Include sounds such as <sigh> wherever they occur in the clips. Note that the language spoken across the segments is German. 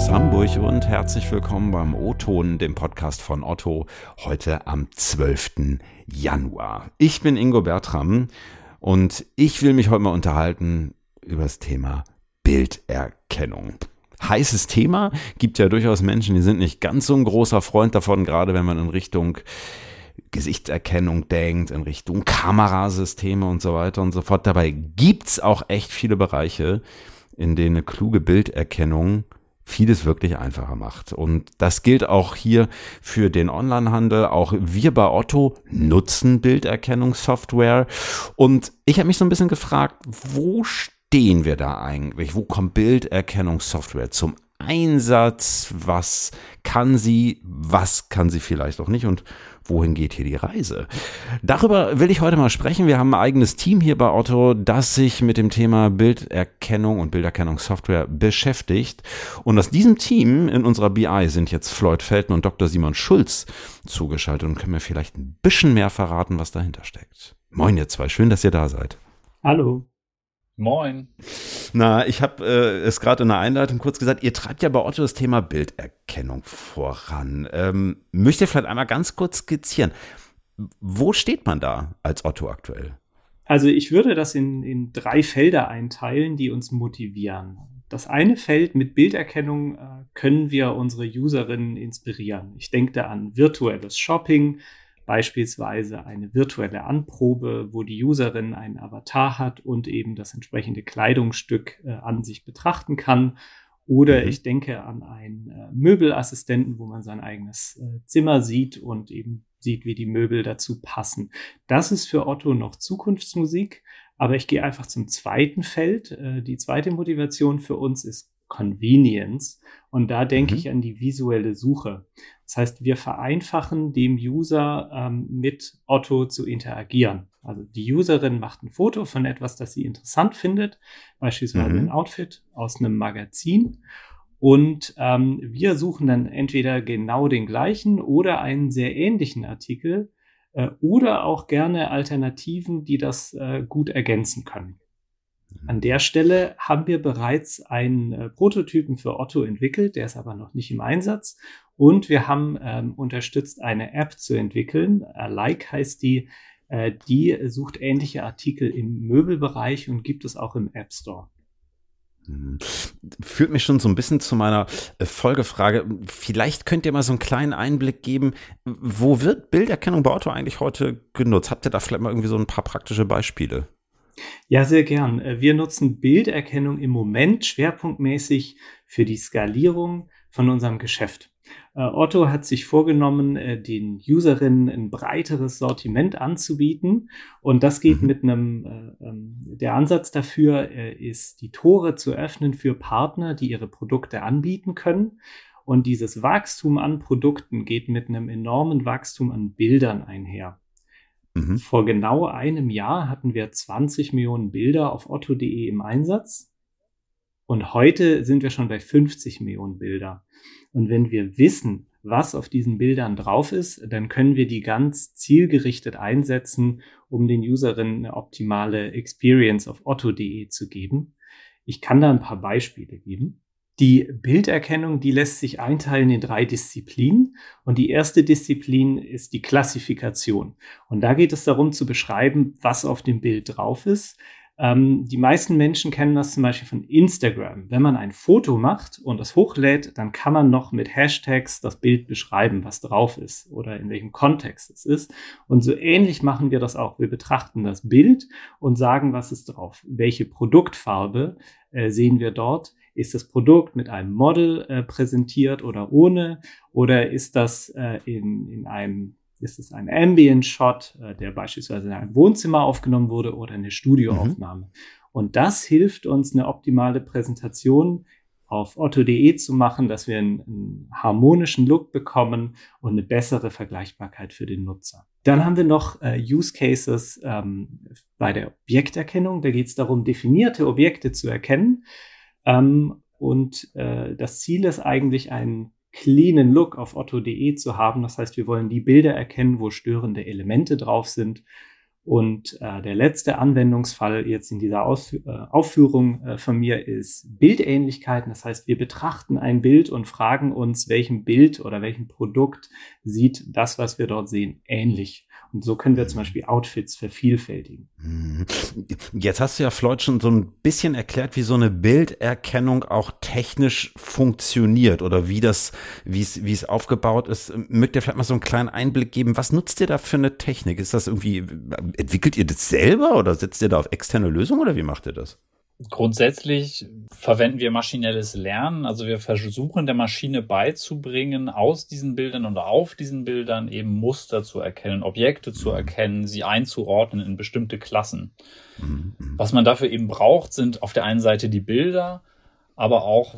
aus Hamburg und herzlich willkommen beim O-Ton, dem Podcast von Otto, heute am 12. Januar. Ich bin Ingo Bertram und ich will mich heute mal unterhalten über das Thema Bilderkennung. Heißes Thema, gibt ja durchaus Menschen, die sind nicht ganz so ein großer Freund davon, gerade wenn man in Richtung Gesichtserkennung denkt, in Richtung Kamerasysteme und so weiter und so fort. Dabei gibt's auch echt viele Bereiche, in denen eine kluge Bilderkennung vieles wirklich einfacher macht. Und das gilt auch hier für den Onlinehandel. Auch wir bei Otto nutzen Bilderkennungssoftware. Und ich habe mich so ein bisschen gefragt, wo stehen wir da eigentlich? Wo kommt Bilderkennungssoftware zum Einsatz? Was kann sie? Was kann sie vielleicht auch nicht? Und wohin geht hier die Reise? Darüber will ich heute mal sprechen. Wir haben ein eigenes Team hier bei Otto, das sich mit dem Thema Bilderkennung und Bilderkennungssoftware beschäftigt. Und aus diesem Team in unserer BI sind jetzt Floyd Felten und Dr. Simon Schulz zugeschaltet und können mir vielleicht ein bisschen mehr verraten, was dahinter steckt. Moin ihr zwei, schön, dass ihr da seid. Hallo. Moin. Na, ich habe äh, es gerade in der Einleitung kurz gesagt, ihr treibt ja bei Otto das Thema Bilderkennung voran. Ähm, möchtet ihr vielleicht einmal ganz kurz skizzieren, wo steht man da als Otto aktuell? Also ich würde das in, in drei Felder einteilen, die uns motivieren. Das eine Feld mit Bilderkennung äh, können wir unsere Userinnen inspirieren. Ich denke da an virtuelles Shopping, beispielsweise eine virtuelle Anprobe, wo die Userin einen Avatar hat und eben das entsprechende Kleidungsstück äh, an sich betrachten kann. Oder mhm. ich denke an einen äh, Möbelassistenten, wo man sein eigenes äh, Zimmer sieht und eben sieht, wie die Möbel dazu passen. Das ist für Otto noch Zukunftsmusik, aber ich gehe einfach zum zweiten Feld. Äh, die zweite Motivation für uns ist Convenience. Und da denke mhm. ich an die visuelle Suche. Das heißt, wir vereinfachen dem User ähm, mit Otto zu interagieren. Also die Userin macht ein Foto von etwas, das sie interessant findet, beispielsweise mhm. ein Outfit aus einem Magazin. Und ähm, wir suchen dann entweder genau den gleichen oder einen sehr ähnlichen Artikel äh, oder auch gerne Alternativen, die das äh, gut ergänzen können. An der Stelle haben wir bereits einen äh, Prototypen für Otto entwickelt, der ist aber noch nicht im Einsatz. Und wir haben ähm, unterstützt, eine App zu entwickeln. Like heißt die. Äh, die sucht ähnliche Artikel im Möbelbereich und gibt es auch im App Store. Mhm. Führt mich schon so ein bisschen zu meiner äh, Folgefrage. Vielleicht könnt ihr mal so einen kleinen Einblick geben, wo wird Bilderkennung bei Otto eigentlich heute genutzt? Habt ihr da vielleicht mal irgendwie so ein paar praktische Beispiele? Ja, sehr gern. Äh, wir nutzen Bilderkennung im Moment schwerpunktmäßig für die Skalierung von unserem Geschäft. Äh, Otto hat sich vorgenommen, äh, den Userinnen ein breiteres Sortiment anzubieten. Und das geht mhm. mit einem, ähm, der Ansatz dafür ist, die Tore zu öffnen für Partner, die ihre Produkte anbieten können. Und dieses Wachstum an Produkten geht mit einem enormen Wachstum an Bildern einher. Mhm. Vor genau einem Jahr hatten wir 20 Millionen Bilder auf otto.de im Einsatz. Und heute sind wir schon bei 50 Millionen Bilder. Und wenn wir wissen, was auf diesen Bildern drauf ist, dann können wir die ganz zielgerichtet einsetzen, um den Userinnen eine optimale Experience auf otto.de zu geben. Ich kann da ein paar Beispiele geben. Die Bilderkennung, die lässt sich einteilen in drei Disziplinen. Und die erste Disziplin ist die Klassifikation. Und da geht es darum zu beschreiben, was auf dem Bild drauf ist. Ähm, die meisten Menschen kennen das zum Beispiel von Instagram. Wenn man ein Foto macht und das hochlädt, dann kann man noch mit Hashtags das Bild beschreiben, was drauf ist oder in welchem Kontext es ist. Und so ähnlich machen wir das auch. Wir betrachten das Bild und sagen, was ist drauf. Welche Produktfarbe äh, sehen wir dort? Ist das Produkt mit einem Model äh, präsentiert oder ohne? Oder ist das äh, in, in einem, ist es ein Ambient Shot, äh, der beispielsweise in einem Wohnzimmer aufgenommen wurde oder eine Studioaufnahme? Mhm. Und das hilft uns, eine optimale Präsentation auf otto.de zu machen, dass wir einen, einen, harmonischen Look bekommen und eine bessere Vergleichbarkeit für den Nutzer. Dann haben wir noch äh, Use Cases ähm, bei der Objekterkennung. Da geht es darum, definierte Objekte zu erkennen. Ähm, und äh, das Ziel ist eigentlich, einen cleanen Look auf otto.de zu haben. Das heißt, wir wollen die Bilder erkennen, wo störende Elemente drauf sind. Und äh, der letzte Anwendungsfall jetzt in dieser Aus äh, Aufführung äh, von mir ist Bildähnlichkeiten. Das heißt, wir betrachten ein Bild und fragen uns, welchem Bild oder welchem Produkt sieht das, was wir dort sehen, ähnlich. Und so können wir zum Beispiel Outfits vervielfältigen. Mhm. Jetzt hast du ja Floyd schon so ein bisschen erklärt, wie so eine Bilderkennung auch technisch funktioniert oder wie das, wie es, wie es aufgebaut ist. Mögt ihr vielleicht mal so einen kleinen Einblick geben? Was nutzt ihr da für eine Technik? Ist das irgendwie, entwickelt ihr das selber oder setzt ihr da auf externe Lösungen oder wie macht ihr das? Grundsätzlich verwenden wir maschinelles Lernen. Also wir versuchen der Maschine beizubringen, aus diesen Bildern oder auf diesen Bildern eben Muster zu erkennen, Objekte zu erkennen, sie einzuordnen in bestimmte Klassen. Mhm. Was man dafür eben braucht, sind auf der einen Seite die Bilder, aber auch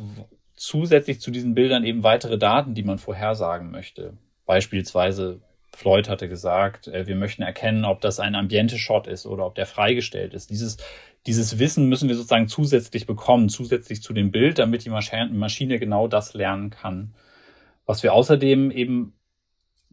zusätzlich zu diesen Bildern eben weitere Daten, die man vorhersagen möchte. Beispielsweise Floyd hatte gesagt, äh, wir möchten erkennen, ob das ein Ambiente-Shot ist oder ob der freigestellt ist. Dieses, dieses Wissen müssen wir sozusagen zusätzlich bekommen, zusätzlich zu dem Bild, damit die Maschine genau das lernen kann. Was wir außerdem eben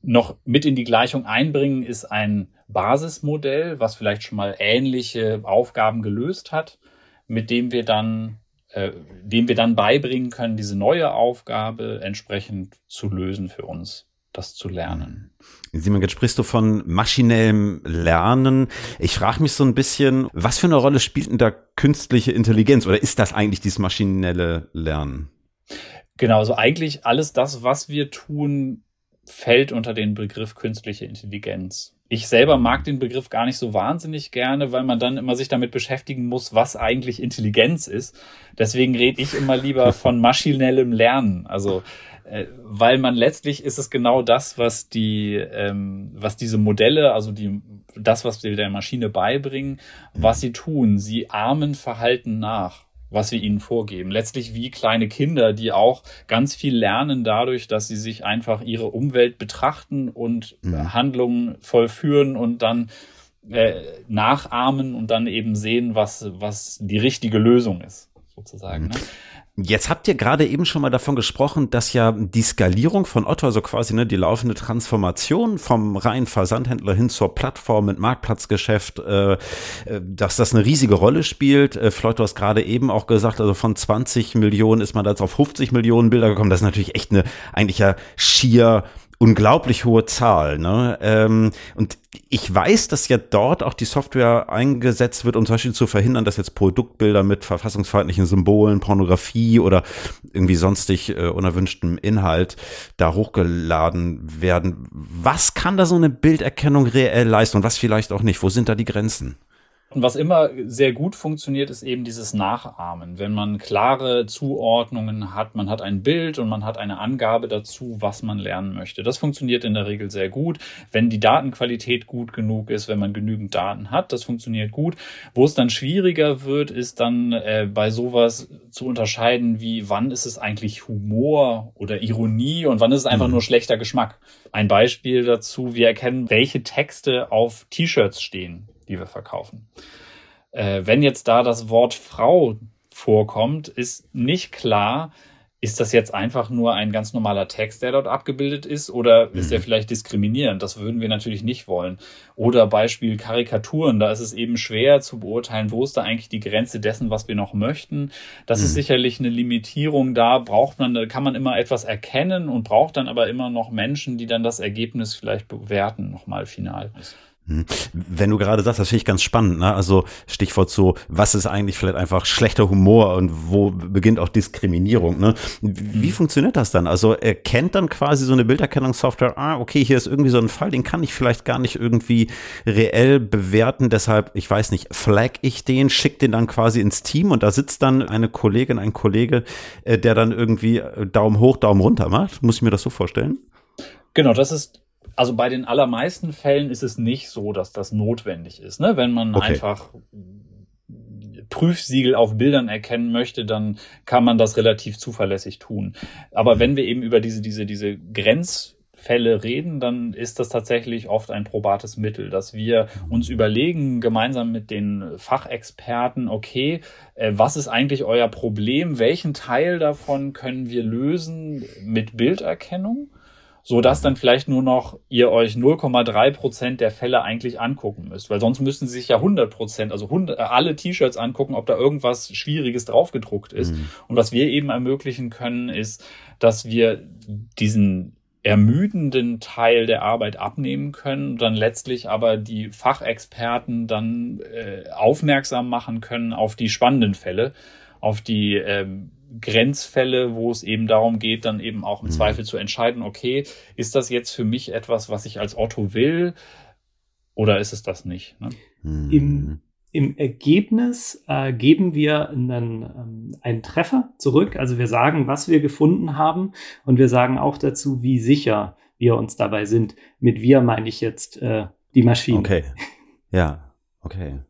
noch mit in die Gleichung einbringen, ist ein Basismodell, was vielleicht schon mal ähnliche Aufgaben gelöst hat, mit dem wir dann, äh, dem wir dann beibringen können, diese neue Aufgabe entsprechend zu lösen für uns das zu lernen. Simon, jetzt sprichst du von maschinellem Lernen. Ich frage mich so ein bisschen, was für eine Rolle spielt denn da künstliche Intelligenz oder ist das eigentlich dieses maschinelle Lernen? Genau, also eigentlich alles das, was wir tun, fällt unter den Begriff künstliche Intelligenz. Ich selber mag den Begriff gar nicht so wahnsinnig gerne, weil man dann immer sich damit beschäftigen muss, was eigentlich Intelligenz ist. Deswegen rede ich immer lieber <laughs> von maschinellem Lernen. Also weil man letztlich ist es genau das, was die, ähm, was diese Modelle, also die, das, was wir der Maschine beibringen, was sie tun. Sie ahmen Verhalten nach, was wir ihnen vorgeben. Letztlich wie kleine Kinder, die auch ganz viel lernen dadurch, dass sie sich einfach ihre Umwelt betrachten und mhm. Handlungen vollführen und dann äh, nachahmen und dann eben sehen, was, was die richtige Lösung ist, sozusagen. Mhm. Ne? Jetzt habt ihr gerade eben schon mal davon gesprochen, dass ja die Skalierung von Otto, also quasi ne, die laufende Transformation vom reinen Versandhändler hin zur Plattform mit Marktplatzgeschäft, äh, äh dass das eine riesige Rolle spielt. Äh, Floyd, du hast gerade eben auch gesagt, also von 20 Millionen ist man da jetzt auf 50 Millionen Bilder gekommen. Das ist natürlich echt eine eigentlich ja schier unglaublich hohe Zahl. Ne? Ähm, und ich weiß, dass ja dort auch die Software eingesetzt wird, um zum Beispiel zu verhindern, dass jetzt Produktbilder mit verfassungsfeindlichen Symbolen, Pornografie oder irgendwie sonstig äh, unerwünschtem Inhalt da hochgeladen werden. Was kann da so eine Bilderkennung reell leisten und was vielleicht auch nicht? Wo sind da die Grenzen? Und was immer sehr gut funktioniert, ist eben dieses Nachahmen. Wenn man klare Zuordnungen hat, man hat ein Bild und man hat eine Angabe dazu, was man lernen möchte. Das funktioniert in der Regel sehr gut. Wenn die Datenqualität gut genug ist, wenn man genügend Daten hat, das funktioniert gut. Wo es dann schwieriger wird, ist dann äh, bei sowas zu unterscheiden, wie wann ist es eigentlich Humor oder Ironie und wann ist es einfach mhm. nur schlechter Geschmack. Ein Beispiel dazu, wir erkennen, welche Texte auf T-Shirts stehen die wir verkaufen. Äh, wenn jetzt da das Wort Frau vorkommt, ist nicht klar, ist das jetzt einfach nur ein ganz normaler Text, der dort abgebildet ist, oder mhm. ist der vielleicht diskriminierend? Das würden wir natürlich nicht wollen. Oder Beispiel Karikaturen, da ist es eben schwer zu beurteilen, wo ist da eigentlich die Grenze dessen, was wir noch möchten. Das mhm. ist sicherlich eine Limitierung. Da braucht man, da kann man immer etwas erkennen und braucht dann aber immer noch Menschen, die dann das Ergebnis vielleicht bewerten, nochmal final. Hm. Wenn du gerade sagst, das finde ich ganz spannend, ne? Also Stichwort so, was ist eigentlich vielleicht einfach schlechter Humor und wo beginnt auch Diskriminierung, ne? Wie mhm. funktioniert das dann? Also erkennt dann quasi so eine Bilderkennungssoftware, ah, okay, hier ist irgendwie so ein Fall, den kann ich vielleicht gar nicht irgendwie reell bewerten, deshalb, ich weiß nicht, flag ich den, schick den dann quasi ins Team und da sitzt dann eine Kollegin, ein Kollege, äh, der dann irgendwie äh, Daumen hoch, Daumen runter macht. Muss ich mir das so vorstellen? Genau, das ist also bei den allermeisten Fällen ist es nicht so, dass das notwendig ist. Ne? Wenn man okay. einfach Prüfsiegel auf Bildern erkennen möchte, dann kann man das relativ zuverlässig tun. Aber wenn wir eben über diese, diese, diese Grenzfälle reden, dann ist das tatsächlich oft ein probates Mittel, dass wir uns überlegen, gemeinsam mit den Fachexperten, okay, äh, was ist eigentlich euer Problem? Welchen Teil davon können wir lösen mit Bilderkennung? So dass dann vielleicht nur noch ihr euch 0,3 Prozent der Fälle eigentlich angucken müsst, weil sonst müssten sie sich ja 100 Prozent, also 100, äh, alle T-Shirts angucken, ob da irgendwas Schwieriges draufgedruckt ist. Mhm. Und was wir eben ermöglichen können, ist, dass wir diesen ermüdenden Teil der Arbeit abnehmen können, dann letztlich aber die Fachexperten dann äh, aufmerksam machen können auf die spannenden Fälle, auf die ähm, Grenzfälle, wo es eben darum geht, dann eben auch im mhm. Zweifel zu entscheiden, okay, ist das jetzt für mich etwas, was ich als Otto will oder ist es das nicht? Ne? Mhm. Im, Im Ergebnis äh, geben wir einen, ähm, einen Treffer zurück. Also wir sagen, was wir gefunden haben und wir sagen auch dazu, wie sicher wir uns dabei sind. Mit wir meine ich jetzt äh, die Maschine. Okay. Ja, okay.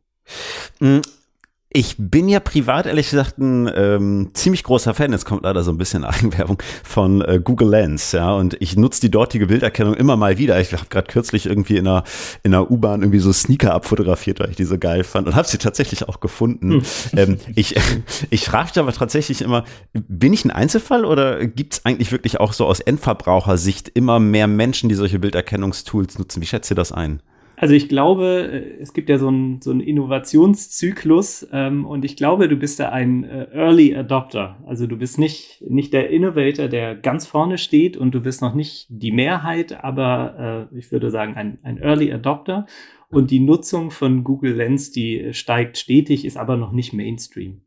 Ich bin ja privat ehrlich gesagt ein ähm, ziemlich großer Fan, es kommt leider so ein bisschen <laughs> Eigenwerbung von äh, Google Lens, ja, und ich nutze die dortige Bilderkennung immer mal wieder. Ich habe gerade kürzlich irgendwie in einer, in einer U-Bahn irgendwie so Sneaker abfotografiert, weil ich die so geil fand und habe sie tatsächlich auch gefunden. Hm. Ähm, ich <laughs> ich frage mich aber tatsächlich immer, bin ich ein Einzelfall oder gibt es eigentlich wirklich auch so aus Endverbrauchersicht immer mehr Menschen, die solche Bilderkennungstools nutzen? Wie schätzt ihr das ein? Also ich glaube, äh, es gibt ja so einen so einen Innovationszyklus ähm, und ich glaube, du bist da ein äh, Early Adopter. Also du bist nicht, nicht der Innovator, der ganz vorne steht und du bist noch nicht die Mehrheit, aber äh, ich würde sagen ein, ein Early Adopter. Und die Nutzung von Google Lens, die steigt stetig, ist aber noch nicht Mainstream.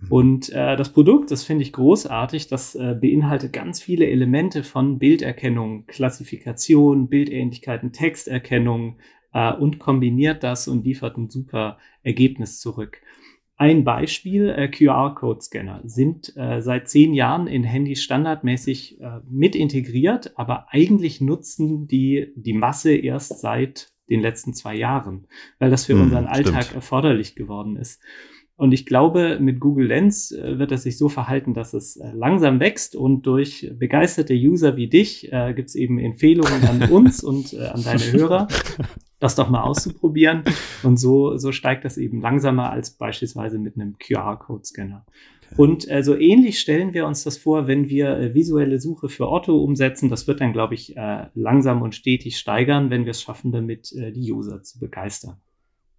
Mhm. Und äh, das Produkt, das finde ich großartig, das äh, beinhaltet ganz viele Elemente von Bilderkennung, Klassifikation, Bildähnlichkeiten, Texterkennung äh, und kombiniert das und liefert ein super Ergebnis zurück. Ein Beispiel, äh, QR-Code-Scanner sind äh, seit zehn Jahren in Handys standardmäßig äh, mit integriert, aber eigentlich nutzen die die Masse erst seit den letzten zwei Jahren, weil das für hm, unseren Alltag stimmt. erforderlich geworden ist. Und ich glaube, mit Google Lens äh, wird es sich so verhalten, dass es äh, langsam wächst und durch begeisterte User wie dich äh, gibt es eben Empfehlungen an <laughs> uns und äh, an deine Hörer, das doch mal auszuprobieren. Und so, so steigt das eben langsamer als beispielsweise mit einem QR-Code-Scanner. Und äh, so ähnlich stellen wir uns das vor, wenn wir äh, visuelle Suche für Otto umsetzen. Das wird dann, glaube ich, äh, langsam und stetig steigern, wenn wir es schaffen, damit äh, die User zu begeistern.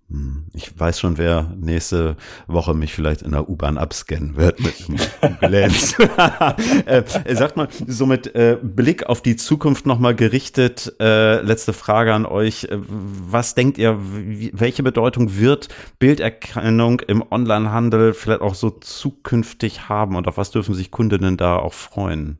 Hm, ich weiß schon, wer nächste Woche mich vielleicht in der U-Bahn abscannen wird mit einem Glänz. <laughs> <laughs> äh, sagt mal, so mit äh, Blick auf die Zukunft nochmal gerichtet, äh, letzte Frage an euch. Äh, was denkt ihr, welche Bedeutung wird Bilderkennung im Onlinehandel vielleicht auch so zukünftig haben und auf was dürfen sich Kundinnen da auch freuen?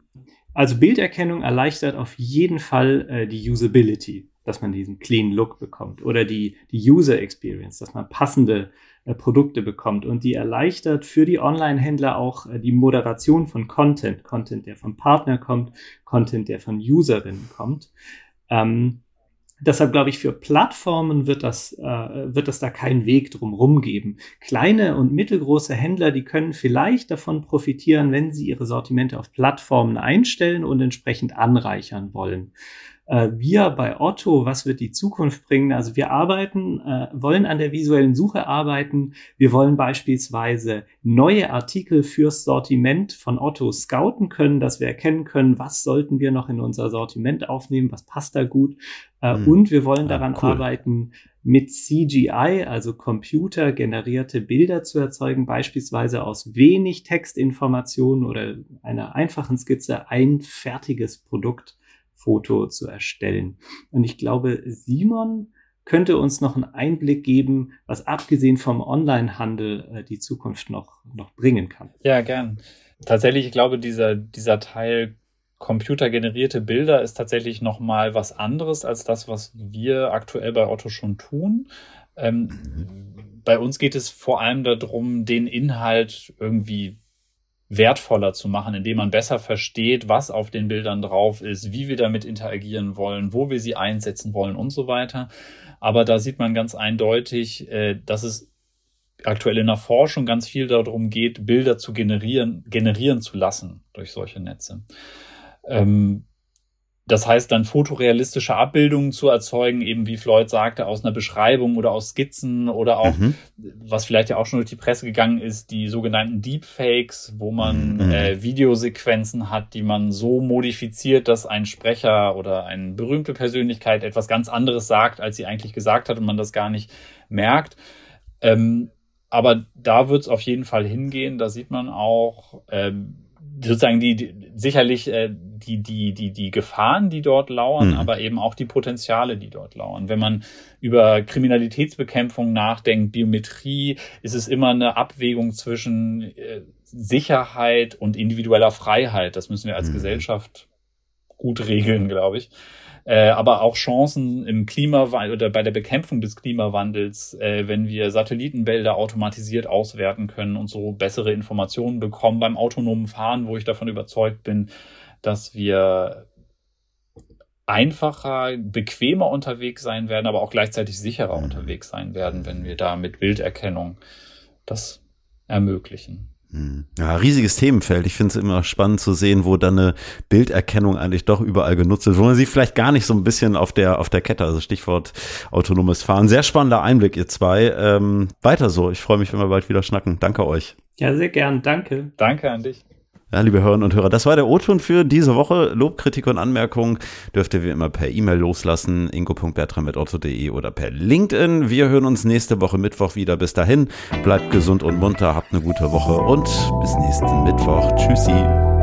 Also Bilderkennung erleichtert auf jeden Fall äh, die Usability dass man diesen clean Look bekommt oder die, die User Experience, dass man passende äh, Produkte bekommt und die erleichtert für die Online-Händler auch äh, die Moderation von Content, Content, der vom Partner kommt, Content, der von Userinnen kommt. Ähm, Deshalb glaube ich, für Plattformen wird das, äh, wird es da keinen Weg drumherum geben. Kleine und mittelgroße Händler, die können vielleicht davon profitieren, wenn sie ihre Sortimente auf Plattformen einstellen und entsprechend anreichern wollen wir bei Otto, was wird die Zukunft bringen? Also wir arbeiten, äh, wollen an der visuellen Suche arbeiten. Wir wollen beispielsweise neue Artikel fürs Sortiment von Otto scouten können, dass wir erkennen können, was sollten wir noch in unser Sortiment aufnehmen, was passt da gut. Äh, mhm. Und wir wollen daran ja, cool. arbeiten, mit CGI, also computergenerierte Bilder zu erzeugen, beispielsweise aus wenig Textinformationen oder einer einfachen Skizze ein fertiges Produkt Foto zu erstellen. Und ich glaube, Simon könnte uns noch einen Einblick geben, was abgesehen vom Onlinehandel äh, die Zukunft noch, noch bringen kann. Ja, gern. Tatsächlich, ich glaube, dieser, dieser Teil computergenerierte Bilder ist tatsächlich noch mal was anderes als das, was wir aktuell bei Otto schon tun. Ähm, bei uns geht es vor allem darum, den Inhalt irgendwie wertvoller zu machen, indem man besser versteht, was auf den Bildern drauf ist, wie wir damit interagieren wollen, wo wir sie einsetzen wollen und so weiter. Aber da sieht man ganz eindeutig, äh, dass es aktuell in der Forschung ganz viel darum geht, Bilder zu generieren, generieren zu lassen durch solche Netze. Ähm, das heißt dann fotorealistische Abbildungen zu erzeugen, eben wie Floyd sagte, aus einer Beschreibung oder aus Skizzen oder auch, mhm. was vielleicht ja auch schon durch die Presse gegangen ist, die sogenannten Deepfakes, wo man mhm. äh, Videosequenzen hat, die man so modifiziert, dass ein Sprecher oder eine berühmte Persönlichkeit etwas ganz anderes sagt, als sie eigentlich gesagt hat und man das gar nicht merkt. Ähm, aber da wird es auf jeden Fall hingehen. Da sieht man auch, ähm, sozusagen die, die sicherlich äh, die die die die Gefahren, die dort lauern, mhm. aber eben auch die Potenziale, die dort lauern. Wenn man über Kriminalitätsbekämpfung nachdenkt, Biometrie, ist es immer eine Abwägung zwischen äh, Sicherheit und individueller Freiheit. Das müssen wir als mhm. Gesellschaft gut regeln, glaube ich äh, aber auch Chancen im Klimawandel oder bei der Bekämpfung des Klimawandels, äh, wenn wir Satellitenbilder automatisiert auswerten können und so bessere Informationen bekommen beim autonomen Fahren, wo ich davon überzeugt bin, dass wir einfacher, bequemer unterwegs sein werden, aber auch gleichzeitig sicherer unterwegs sein werden, wenn wir da mit Bilderkennung das ermöglichen. Hm. Ja, riesiges Themenfeld. Ich finde es immer spannend zu sehen, wo dann eine Bilderkennung eigentlich doch überall genutzt wird, wo man sie vielleicht gar nicht so ein bisschen auf der, auf der Kette, also Stichwort autonomes Fahren. Sehr spannender Einblick, ihr zwei. Ähm, weiter so. Ich freue mich, wenn wir bald wieder schnacken. Danke euch. Ja, sehr gern. Danke. Danke an dich. Ja, liebe Hörerinnen und Hörer, das war der O-Ton für diese Woche. Lob, Kritik und Anmerkungen dürft ihr wie immer per E-Mail loslassen, ingo.bertram.otto.de oder per LinkedIn. Wir hören uns nächste Woche Mittwoch wieder. Bis dahin, bleibt gesund und munter, habt eine gute Woche und bis nächsten Mittwoch. Tschüssi.